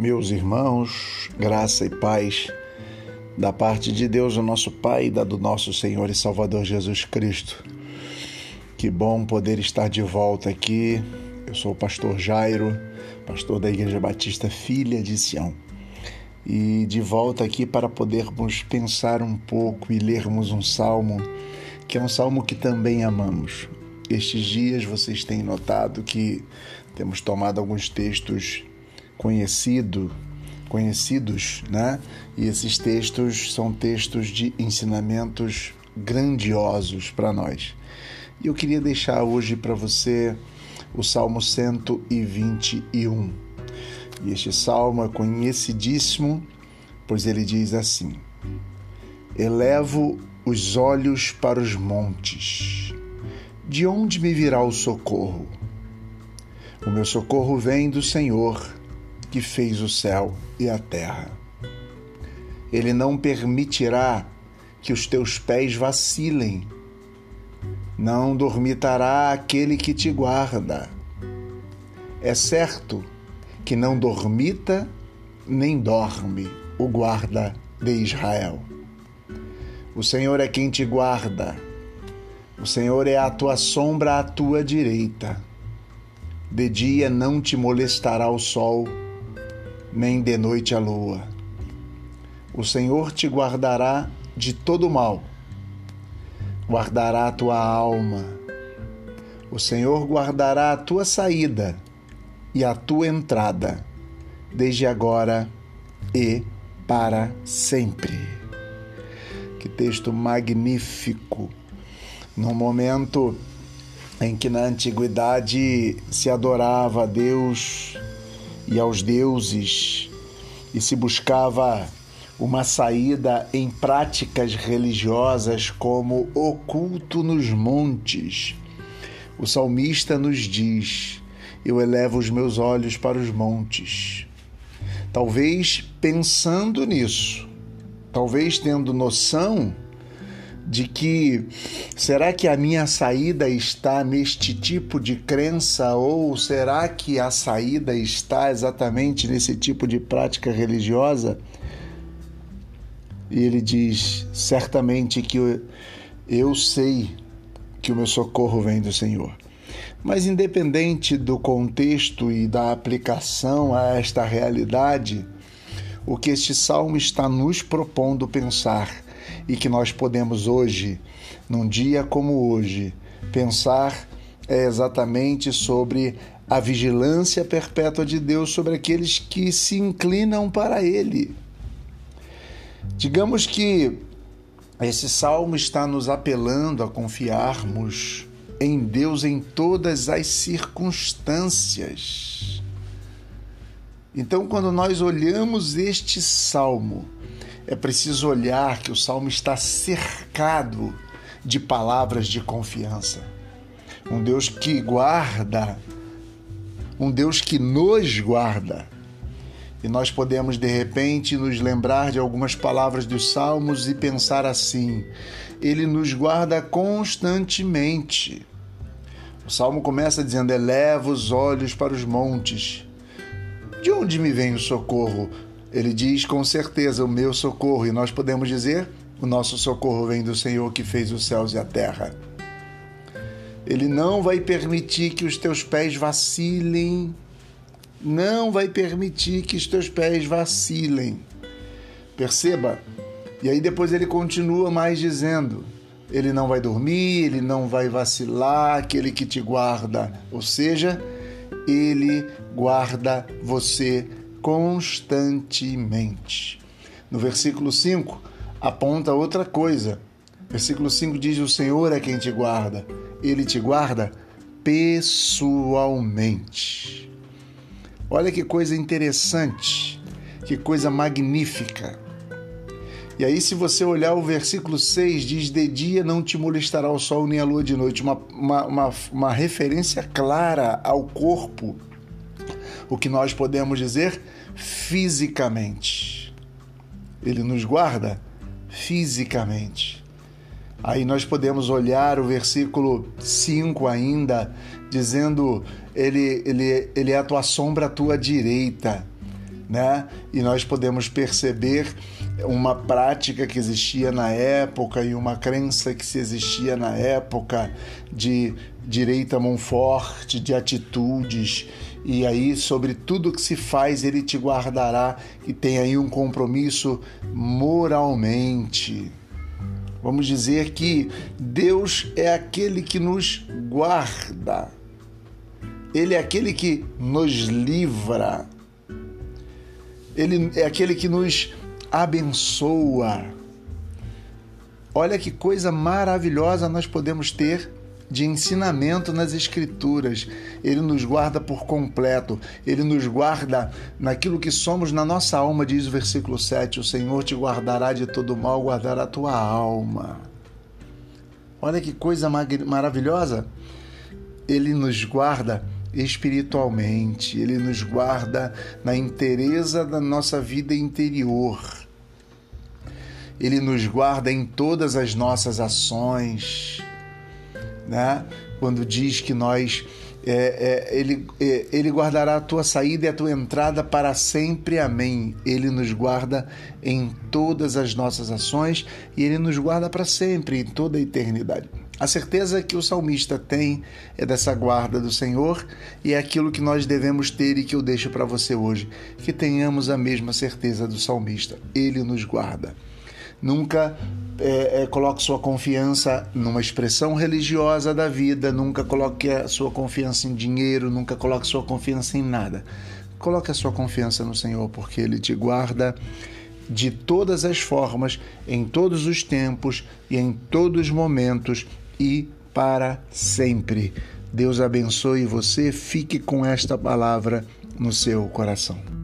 Meus irmãos, graça e paz da parte de Deus, o nosso Pai, e da do nosso Senhor e Salvador Jesus Cristo. Que bom poder estar de volta aqui. Eu sou o pastor Jairo, pastor da Igreja Batista Filha de Sião. E de volta aqui para podermos pensar um pouco e lermos um salmo, que é um salmo que também amamos. Estes dias vocês têm notado que temos tomado alguns textos conhecido, conhecidos, né? E esses textos são textos de ensinamentos grandiosos para nós. E eu queria deixar hoje para você o Salmo 121. E este salmo é conhecidíssimo, pois ele diz assim: Elevo os olhos para os montes. De onde me virá o socorro? O meu socorro vem do Senhor que fez o céu e a terra. Ele não permitirá que os teus pés vacilem. Não dormitará aquele que te guarda. É certo que não dormita nem dorme o guarda de Israel. O Senhor é quem te guarda. O Senhor é a tua sombra à tua direita. De dia não te molestará o sol nem de noite a lua. O Senhor te guardará de todo mal, guardará a tua alma. O Senhor guardará a tua saída e a tua entrada, desde agora e para sempre. Que texto magnífico! No momento em que na antiguidade se adorava a Deus e aos deuses e se buscava uma saída em práticas religiosas como o culto nos montes. O salmista nos diz: Eu elevo os meus olhos para os montes. Talvez pensando nisso, talvez tendo noção de que será que a minha saída está neste tipo de crença ou será que a saída está exatamente nesse tipo de prática religiosa? E ele diz: certamente que eu, eu sei que o meu socorro vem do Senhor. Mas, independente do contexto e da aplicação a esta realidade, o que este salmo está nos propondo pensar e que nós podemos hoje, num dia como hoje, pensar é exatamente sobre a vigilância perpétua de Deus sobre aqueles que se inclinam para Ele. Digamos que esse salmo está nos apelando a confiarmos em Deus em todas as circunstâncias. Então, quando nós olhamos este salmo, é preciso olhar que o salmo está cercado de palavras de confiança. Um Deus que guarda, um Deus que nos guarda. E nós podemos, de repente, nos lembrar de algumas palavras dos Salmos e pensar assim: Ele nos guarda constantemente. O salmo começa dizendo: Eleva os olhos para os montes. De onde me vem o socorro? Ele diz com certeza: O meu socorro. E nós podemos dizer: O nosso socorro vem do Senhor que fez os céus e a terra. Ele não vai permitir que os teus pés vacilem. Não vai permitir que os teus pés vacilem. Perceba? E aí depois ele continua mais dizendo: Ele não vai dormir, ele não vai vacilar, aquele que te guarda. Ou seja, ele guarda você constantemente. No versículo 5, aponta outra coisa. Versículo 5 diz: O Senhor é quem te guarda, ele te guarda pessoalmente. Olha que coisa interessante, que coisa magnífica. E aí, se você olhar o versículo 6, diz: De dia não te molestará o sol nem a lua de noite. Uma, uma, uma, uma referência clara ao corpo o que nós podemos dizer fisicamente. Ele nos guarda fisicamente. Aí nós podemos olhar o versículo 5 ainda, dizendo: ele, ele, ele é a tua sombra à tua direita. né? E nós podemos perceber uma prática que existia na época e uma crença que se existia na época de direita mão forte, de atitudes. E aí, sobre tudo que se faz, ele te guardará e tem aí um compromisso moralmente. Vamos dizer que Deus é aquele que nos guarda. Ele é aquele que nos livra. Ele é aquele que nos abençoa. Olha que coisa maravilhosa nós podemos ter de ensinamento nas Escrituras. Ele nos guarda por completo, ele nos guarda naquilo que somos na nossa alma, diz o versículo 7: O Senhor te guardará de todo mal, guardará a tua alma. Olha que coisa maravilhosa! Ele nos guarda espiritualmente, ele nos guarda na inteireza da nossa vida interior. Ele nos guarda em todas as nossas ações né? quando diz que nós é, é, ele, é, ele guardará a tua saída e a tua entrada para sempre. Amém. Ele nos guarda em todas as nossas ações e ele nos guarda para sempre, em toda a eternidade. A certeza que o salmista tem é dessa guarda do Senhor e é aquilo que nós devemos ter e que eu deixo para você hoje. Que tenhamos a mesma certeza do salmista. Ele nos guarda. Nunca é, é, coloque sua confiança numa expressão religiosa da vida, nunca coloque a sua confiança em dinheiro, nunca coloque sua confiança em nada. Coloque a sua confiança no Senhor, porque Ele te guarda de todas as formas, em todos os tempos e em todos os momentos e para sempre. Deus abençoe você, fique com esta palavra no seu coração.